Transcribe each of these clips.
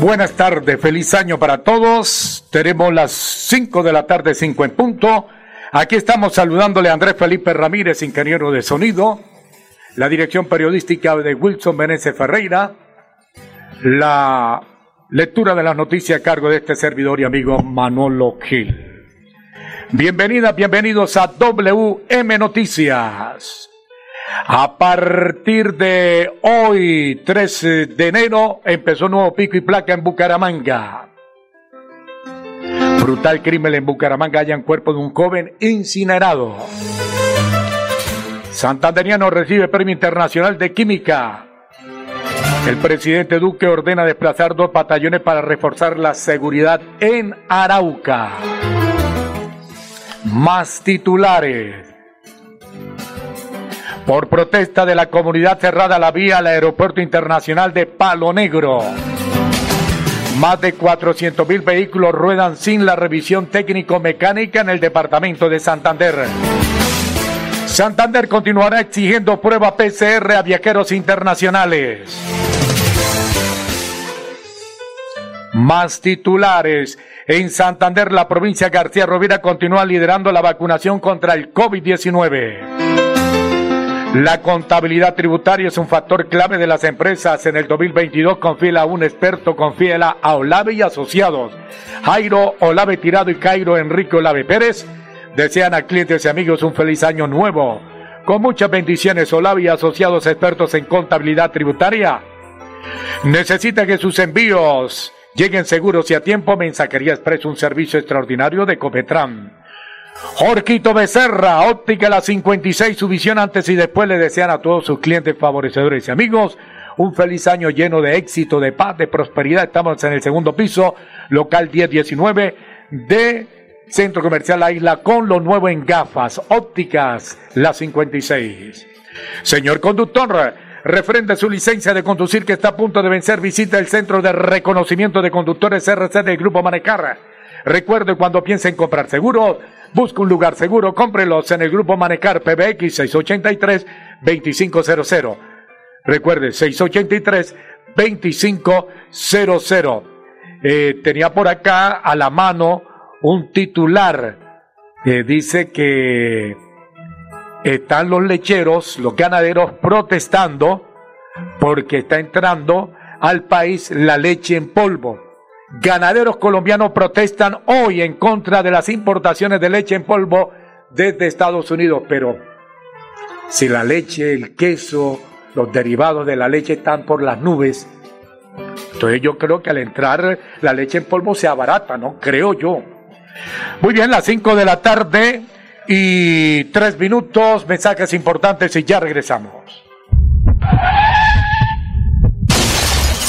Buenas tardes, feliz año para todos. Tenemos las 5 de la tarde, 5 en punto. Aquí estamos saludándole a Andrés Felipe Ramírez, ingeniero de sonido, la dirección periodística de Wilson Meneses Ferreira, la lectura de las noticias a cargo de este servidor y amigo Manolo Gil. Bienvenidas, bienvenidos a WM Noticias. A partir de hoy, 13 de enero, empezó nuevo pico y placa en Bucaramanga. Brutal crimen en Bucaramanga hallan cuerpo de un joven incinerado. Santanderiano recibe premio internacional de química. El presidente Duque ordena desplazar dos batallones para reforzar la seguridad en Arauca. Más titulares. Por protesta de la comunidad cerrada la vía al aeropuerto internacional de Palo Negro. Más de 400 mil vehículos ruedan sin la revisión técnico-mecánica en el departamento de Santander. Santander continuará exigiendo prueba PCR a viajeros internacionales. Más titulares. En Santander, la provincia García Rovira continúa liderando la vacunación contra el COVID-19. La contabilidad tributaria es un factor clave de las empresas. En el 2022 confía a un experto, confía a Olave y Asociados. Jairo Olave Tirado y Cairo Enrique Olave Pérez desean a clientes y amigos un feliz año nuevo. Con muchas bendiciones, Olave y Asociados expertos en contabilidad tributaria. Necesita que sus envíos lleguen seguros y a tiempo. Mensajería Express, un servicio extraordinario de Copetran. Jorquito Becerra, óptica la 56, su visión antes y después le desean a todos sus clientes, favorecedores y amigos un feliz año lleno de éxito, de paz, de prosperidad. Estamos en el segundo piso, local 1019 de Centro Comercial La Isla con lo nuevo en gafas, ópticas la 56. Señor conductor, referente a su licencia de conducir que está a punto de vencer, visita el Centro de Reconocimiento de Conductores RC del Grupo Manecarra. Recuerde cuando piense en comprar seguro, Busca un lugar seguro, cómprelos en el grupo Manecar PBX 683-2500. Recuerde, 683-2500. Eh, tenía por acá a la mano un titular que dice que están los lecheros, los ganaderos protestando porque está entrando al país la leche en polvo. Ganaderos colombianos protestan hoy en contra de las importaciones de leche en polvo desde Estados Unidos, pero si la leche, el queso, los derivados de la leche están por las nubes, entonces yo creo que al entrar la leche en polvo se abarata, ¿no? Creo yo. Muy bien, las 5 de la tarde y 3 minutos, mensajes importantes y ya regresamos.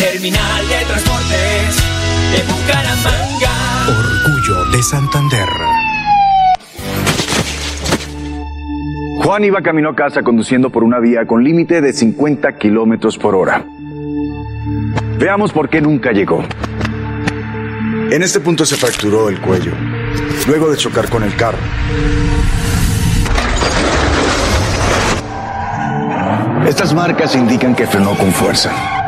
Terminal de Transportes de Bucaramanga. Orgullo de Santander. Juan iba camino a casa conduciendo por una vía con límite de 50 kilómetros por hora. Veamos por qué nunca llegó. En este punto se fracturó el cuello, luego de chocar con el carro. Estas marcas indican que frenó con fuerza.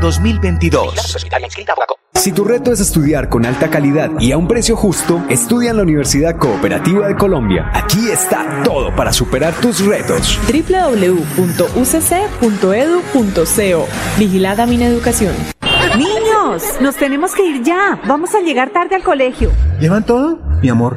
2022. Si tu reto es estudiar con alta calidad y a un precio justo, estudia en la Universidad Cooperativa de Colombia. Aquí está todo para superar tus retos. www.ucc.edu.co Vigilada mi educación. Niños, nos tenemos que ir ya. Vamos a llegar tarde al colegio. ¿Llevan todo? Mi amor,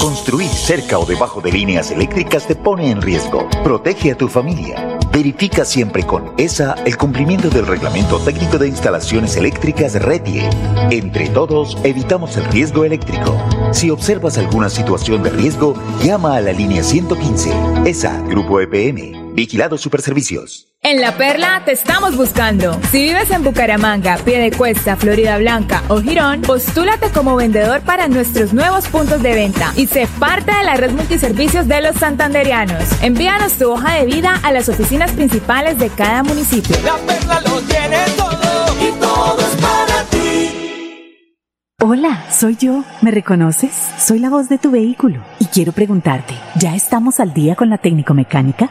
Construir cerca o debajo de líneas eléctricas te pone en riesgo. Protege a tu familia. Verifica siempre con ESA el cumplimiento del Reglamento Técnico de Instalaciones Eléctricas RETIE. Entre todos, evitamos el riesgo eléctrico. Si observas alguna situación de riesgo, llama a la línea 115. ESA, Grupo EPM. Vigilado Superservicios. En La Perla te estamos buscando. Si vives en Bucaramanga, Piedecuesta, Florida Blanca o Girón, postúlate como vendedor para nuestros nuevos puntos de venta y sé parte de la red multiservicios de los santanderianos. Envíanos tu hoja de vida a las oficinas principales de cada municipio. La Perla lo tiene todo y todo es para ti. Hola, soy yo. ¿Me reconoces? Soy la voz de tu vehículo y quiero preguntarte, ¿ya estamos al día con la técnico mecánica?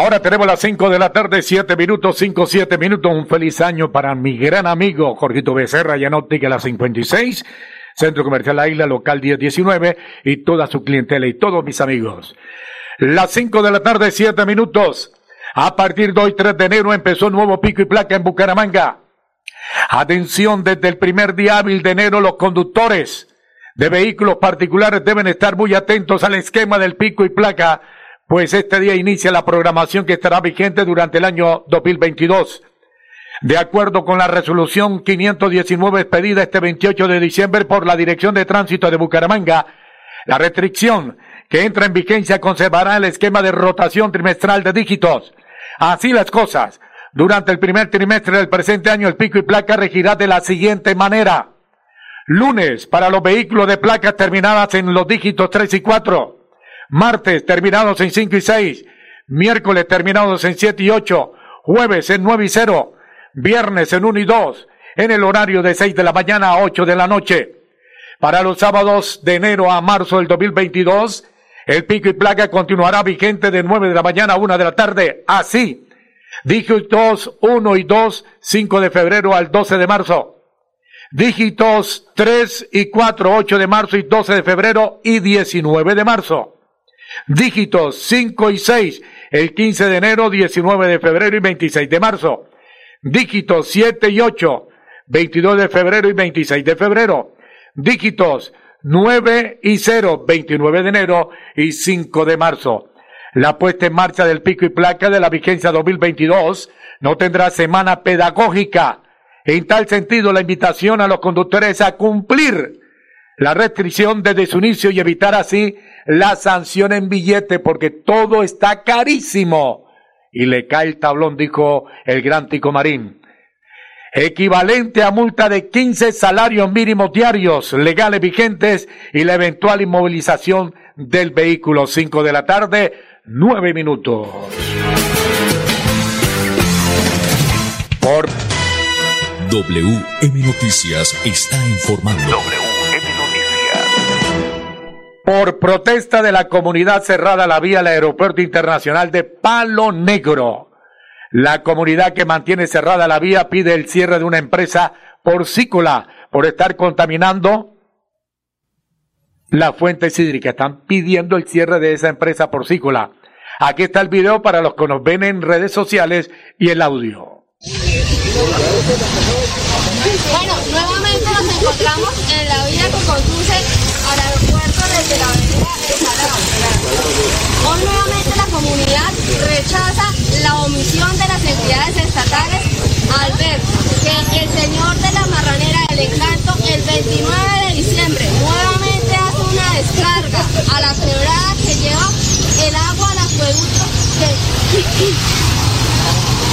Ahora tenemos las 5 de la tarde, 7 minutos, 5, 7 minutos. Un feliz año para mi gran amigo Jorgito Becerra, ya no la 56, Centro Comercial La Isla, local 1019 y toda su clientela y todos mis amigos. Las 5 de la tarde, 7 minutos. A partir de hoy, 3 de enero, empezó nuevo pico y placa en Bucaramanga. Atención, desde el primer día hábil de enero, los conductores de vehículos particulares deben estar muy atentos al esquema del pico y placa pues este día inicia la programación que estará vigente durante el año 2022. De acuerdo con la resolución 519 expedida este 28 de diciembre por la Dirección de Tránsito de Bucaramanga, la restricción que entra en vigencia conservará el esquema de rotación trimestral de dígitos. Así las cosas. Durante el primer trimestre del presente año, el pico y placa regirá de la siguiente manera. Lunes, para los vehículos de placas terminadas en los dígitos 3 y 4 martes terminados en 5 y 6, miércoles terminados en 7 y 8, jueves en 9 y 0, viernes en 1 y 2, en el horario de 6 de la mañana a 8 de la noche. Para los sábados de enero a marzo del 2022, el pico y placa continuará vigente de 9 de la mañana a 1 de la tarde, así. Dígitos 1 y 2, 5 de febrero al 12 de marzo. Dígitos 3 y 4, 8 de marzo y 12 de febrero y 19 de marzo. Dígitos 5 y 6, el 15 de enero, 19 de febrero y 26 de marzo. Dígitos 7 y 8, 22 de febrero y 26 de febrero. Dígitos 9 y 0, 29 de enero y 5 de marzo. La puesta en marcha del pico y placa de la vigencia 2022 no tendrá semana pedagógica. En tal sentido, la invitación a los conductores a cumplir la restricción desde su inicio y evitar así la sanción en billete porque todo está carísimo. Y le cae el tablón, dijo el gran Tico Marín. Equivalente a multa de 15 salarios mínimos diarios legales vigentes y la eventual inmovilización del vehículo. 5 de la tarde, 9 minutos. Por WM Noticias está informando. Por protesta de la comunidad cerrada la vía al aeropuerto internacional de Palo Negro. La comunidad que mantiene cerrada la vía pide el cierre de una empresa porcícola por estar contaminando la fuente hídrica. Están pidiendo el cierre de esa empresa porcícola. Aquí está el video para los que nos ven en redes sociales y el audio. Bueno, nuevamente nos encontramos en la vía que conduce la de Salado. Hoy nuevamente la comunidad rechaza la omisión de las entidades estatales al ver que el señor de la marranera del encanto el 29 de diciembre nuevamente hace una descarga a la quebrada que lleva el agua al acueducto que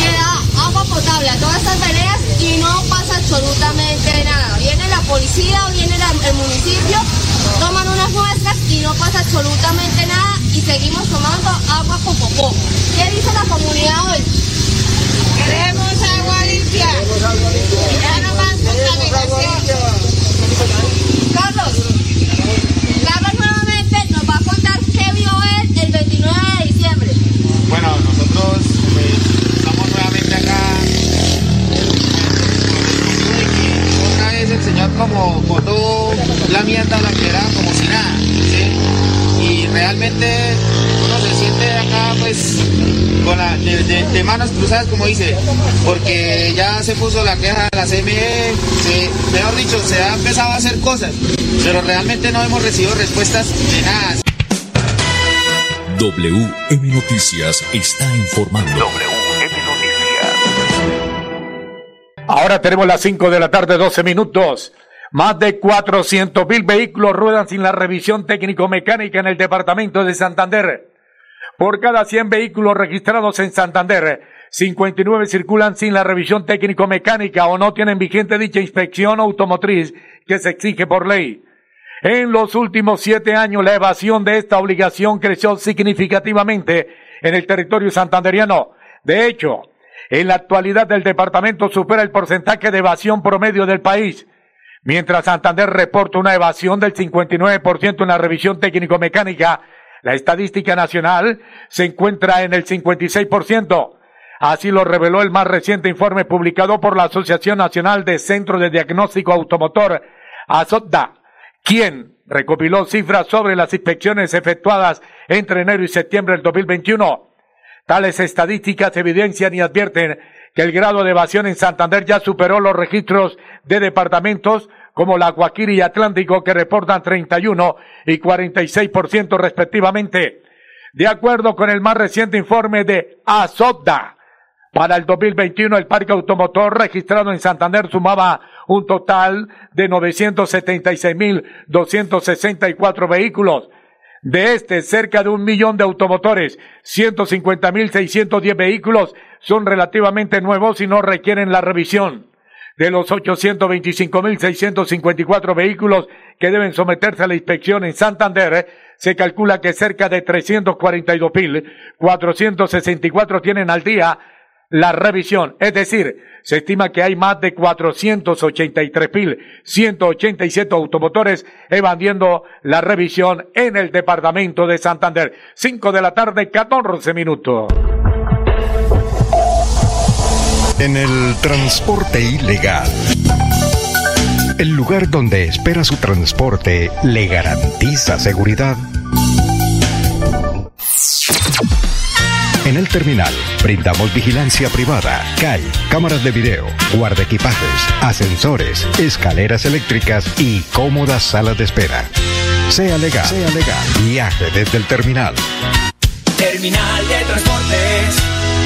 que da agua potable a todas estas veredas y no pasa absolutamente nada. Policía, viene la- el municipio, toman unas muestras y no pasa absolutamente nada y seguimos tomando agua con popó. ¿Qué dice la comunidad hoy? Queremos agua limpia. Ya no más contaminación. Carlos, Carlos nuevamente nos va a contar qué vio él el 29 de diciembre. Bueno, nosotros pues, estamos nuevamente acá. Otra vez señor como botó la mierda la que era como si nada, ¿sí? Y realmente uno se siente acá pues con la, de, de- de manos cruzadas como dice, porque ya se puso la queja de la CME, se- mejor dicho, se ha empezado a hacer cosas, pero realmente no hemos recibido respuestas de nada. WM Noticias está informando. Ahora tenemos las 5 de la tarde, 12 minutos. Más de 400 mil vehículos ruedan sin la revisión técnico-mecánica en el departamento de Santander. Por cada 100 vehículos registrados en Santander, 59 circulan sin la revisión técnico-mecánica o no tienen vigente dicha inspección automotriz que se exige por ley. En los últimos siete años, la evasión de esta obligación creció significativamente en el territorio santanderiano. De hecho, en la actualidad el departamento supera el porcentaje de evasión promedio del país, mientras Santander reporta una evasión del 59% en la revisión técnico-mecánica. La estadística nacional se encuentra en el 56%. Así lo reveló el más reciente informe publicado por la Asociación Nacional de Centros de Diagnóstico Automotor, ASOTDA, quien recopiló cifras sobre las inspecciones efectuadas entre enero y septiembre del 2021. Tales estadísticas evidencian y advierten que el grado de evasión en Santander ya superó los registros de departamentos como la Guaquiri y Atlántico que reportan 31 y 46% respectivamente. De acuerdo con el más reciente informe de ASODA, para el 2021 el parque automotor registrado en Santander sumaba un total de 976.264 vehículos. De este, cerca de un millón de automotores, 150.610 vehículos son relativamente nuevos y no requieren la revisión. De los 825.654 vehículos que deben someterse a la inspección en Santander, eh, se calcula que cerca de 342.464 tienen al día la revisión. Es decir, se estima que hay más de 483.187 automotores evadiendo la revisión en el departamento de Santander. 5 de la tarde, 14 minutos. En el transporte ilegal. El lugar donde espera su transporte le garantiza seguridad. En el terminal brindamos vigilancia privada, CAI, cámaras de video, guardaequipajes, ascensores, escaleras eléctricas y cómodas salas de espera. Sea legal, sea legal. Viaje desde el terminal. Terminal de Transportes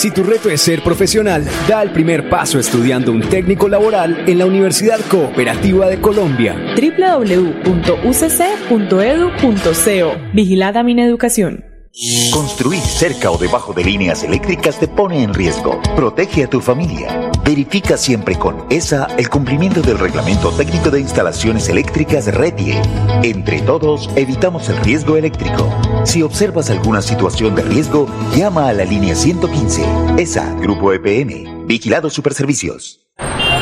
Si tu reto es ser profesional, da el primer paso estudiando un técnico laboral en la Universidad Cooperativa de Colombia. www.ucc.edu.co Vigilada Mineducación. Construir cerca o debajo de líneas eléctricas te pone en riesgo. Protege a tu familia. Verifica siempre con ESA el cumplimiento del Reglamento Técnico de Instalaciones Eléctricas RETIE. Entre todos, evitamos el riesgo eléctrico. Si observas alguna situación de riesgo, llama a la línea 115. ESA, Grupo EPM. Vigilado Superservicios.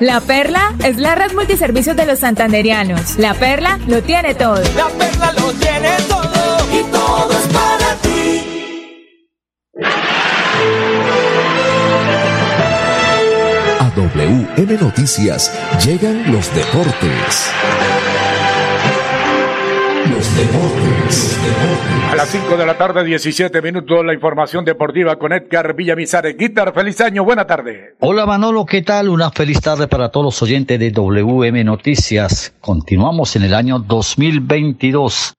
La Perla es la red multiservicios de los santanderianos. La Perla lo tiene todo. La perla lo tiene todo y todo es para ti. A WM Noticias llegan los deportes. A las 5 de la tarde, 17 minutos, la información deportiva con Edgar Villamizar. Guitar, feliz año, buena tarde. Hola Manolo, ¿qué tal? Una feliz tarde para todos los oyentes de WM Noticias. Continuamos en el año 2022.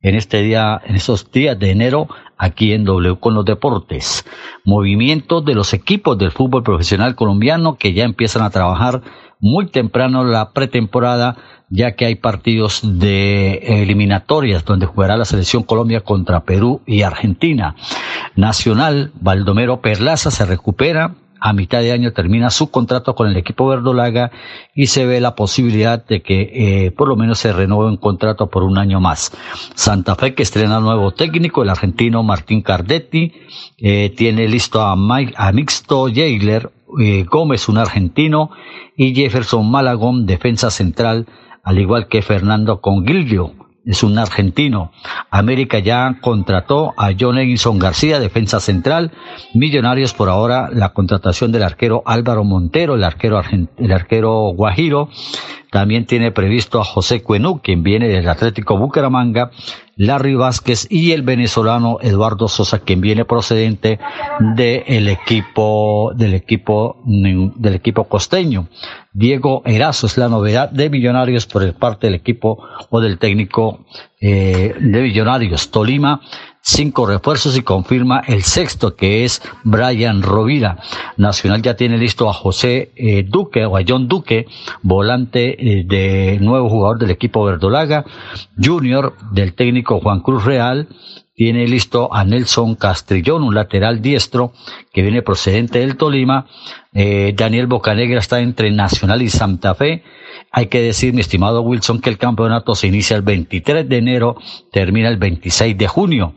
En este día, en esos días de enero, aquí en W con los deportes. Movimientos de los equipos del fútbol profesional colombiano que ya empiezan a trabajar muy temprano la pretemporada, ya que hay partidos de eliminatorias donde jugará la selección Colombia contra Perú y Argentina. Nacional, Baldomero Perlaza se recupera, a mitad de año termina su contrato con el equipo verdolaga y se ve la posibilidad de que eh, por lo menos se renueve un contrato por un año más. Santa Fe que estrena nuevo técnico, el argentino Martín Cardetti, eh, tiene listo a, Mixto Jailer, eh, Gómez, un argentino, y Jefferson Malagón, defensa central, al igual que Fernando Conguilio, es un argentino. América ya contrató a John Edison García, defensa central. Millonarios por ahora la contratación del arquero Álvaro Montero, el arquero, el arquero Guajiro. También tiene previsto a José Cuenú, quien viene del Atlético Bucaramanga, Larry Vázquez y el venezolano Eduardo Sosa, quien viene procedente del equipo, del equipo, del equipo costeño. Diego Erazo es la novedad de Millonarios por parte del equipo o del técnico eh, de Millonarios. Tolima cinco refuerzos y confirma el sexto que es Brian Rovira. Nacional ya tiene listo a José eh, Duque o a John Duque, volante eh, de nuevo jugador del equipo verdolaga, junior del técnico Juan Cruz Real, tiene listo a Nelson Castrillón, un lateral diestro que viene procedente del Tolima. Eh, Daniel Bocanegra está entre Nacional y Santa Fe. Hay que decir, mi estimado Wilson, que el campeonato se inicia el 23 de enero, termina el 26 de junio.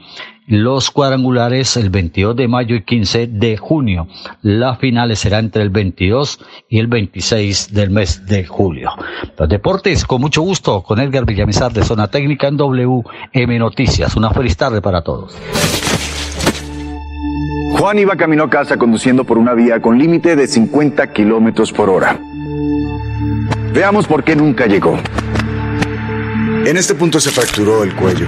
Los cuadrangulares el 22 de mayo y 15 de junio. Las finales será entre el 22 y el 26 del mes de julio. Los deportes, con mucho gusto, con Edgar Villamizar de Zona Técnica en WM Noticias. Una feliz tarde para todos. Juan iba camino a casa conduciendo por una vía con límite de 50 kilómetros por hora. Veamos por qué nunca llegó. En este punto se fracturó el cuello,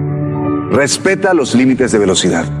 Respeta los límites de velocidad.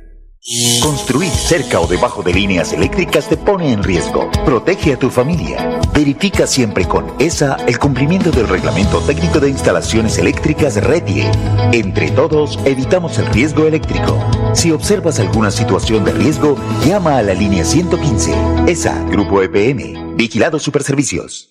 Construir cerca o debajo de líneas eléctricas te pone en riesgo. Protege a tu familia. Verifica siempre con ESA el cumplimiento del Reglamento Técnico de Instalaciones Eléctricas RETIE. Entre todos, evitamos el riesgo eléctrico. Si observas alguna situación de riesgo, llama a la línea 115. ESA, Grupo EPM. Vigilados Superservicios.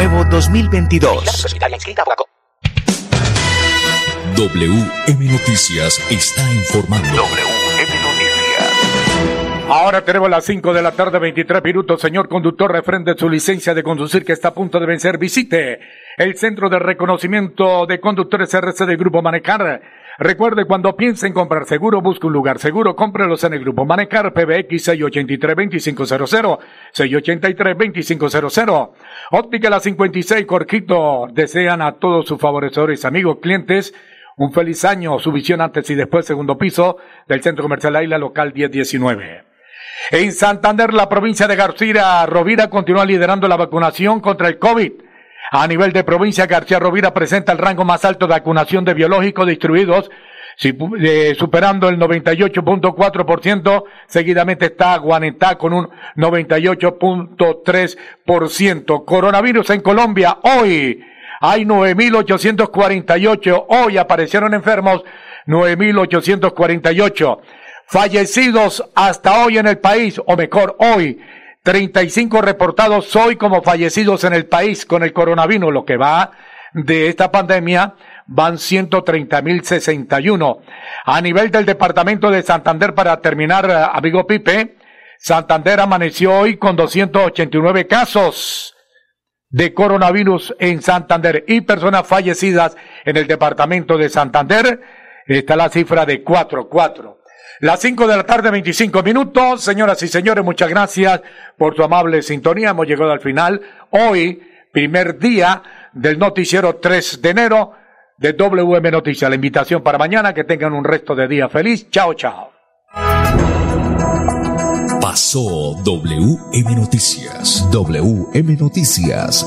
Nuevo 2022. WM Noticias está informando. WM Noticias. Ahora tenemos las 5 de la tarde, 23 minutos. Señor conductor, refrende su licencia de conducir que está a punto de vencer. Visite el Centro de Reconocimiento de Conductores RC del Grupo Manecar. Recuerde, cuando piense en comprar seguro, busque un lugar seguro, cómprelos en el Grupo Manecar, PBX 683-2500, 683-2500. Óptica La 56, Corquito, desean a todos sus favorecedores, amigos, clientes, un feliz año, su visión antes y después, segundo piso del Centro Comercial Aila, local 1019. En Santander, la provincia de García Rovira continúa liderando la vacunación contra el COVID. A nivel de provincia, García Rovira presenta el rango más alto de vacunación de biológicos distribuidos, eh, superando el 98.4%. Seguidamente está Guanetá con un 98.3%. Coronavirus en Colombia. Hoy hay 9.848. Hoy aparecieron enfermos 9.848. Fallecidos hasta hoy en el país, o mejor, hoy, 35 reportados hoy como fallecidos en el país con el coronavirus, lo que va de esta pandemia, van 130.061. A nivel del departamento de Santander, para terminar, amigo Pipe, Santander amaneció hoy con 289 casos de coronavirus en Santander y personas fallecidas en el departamento de Santander. Está la cifra de 4, 4. Las 5 de la tarde, 25 minutos. Señoras y señores, muchas gracias por su amable sintonía. Hemos llegado al final. Hoy, primer día del noticiero 3 de enero de WM Noticias. La invitación para mañana, que tengan un resto de día feliz. Chao, chao. Pasó WM Noticias. WM Noticias.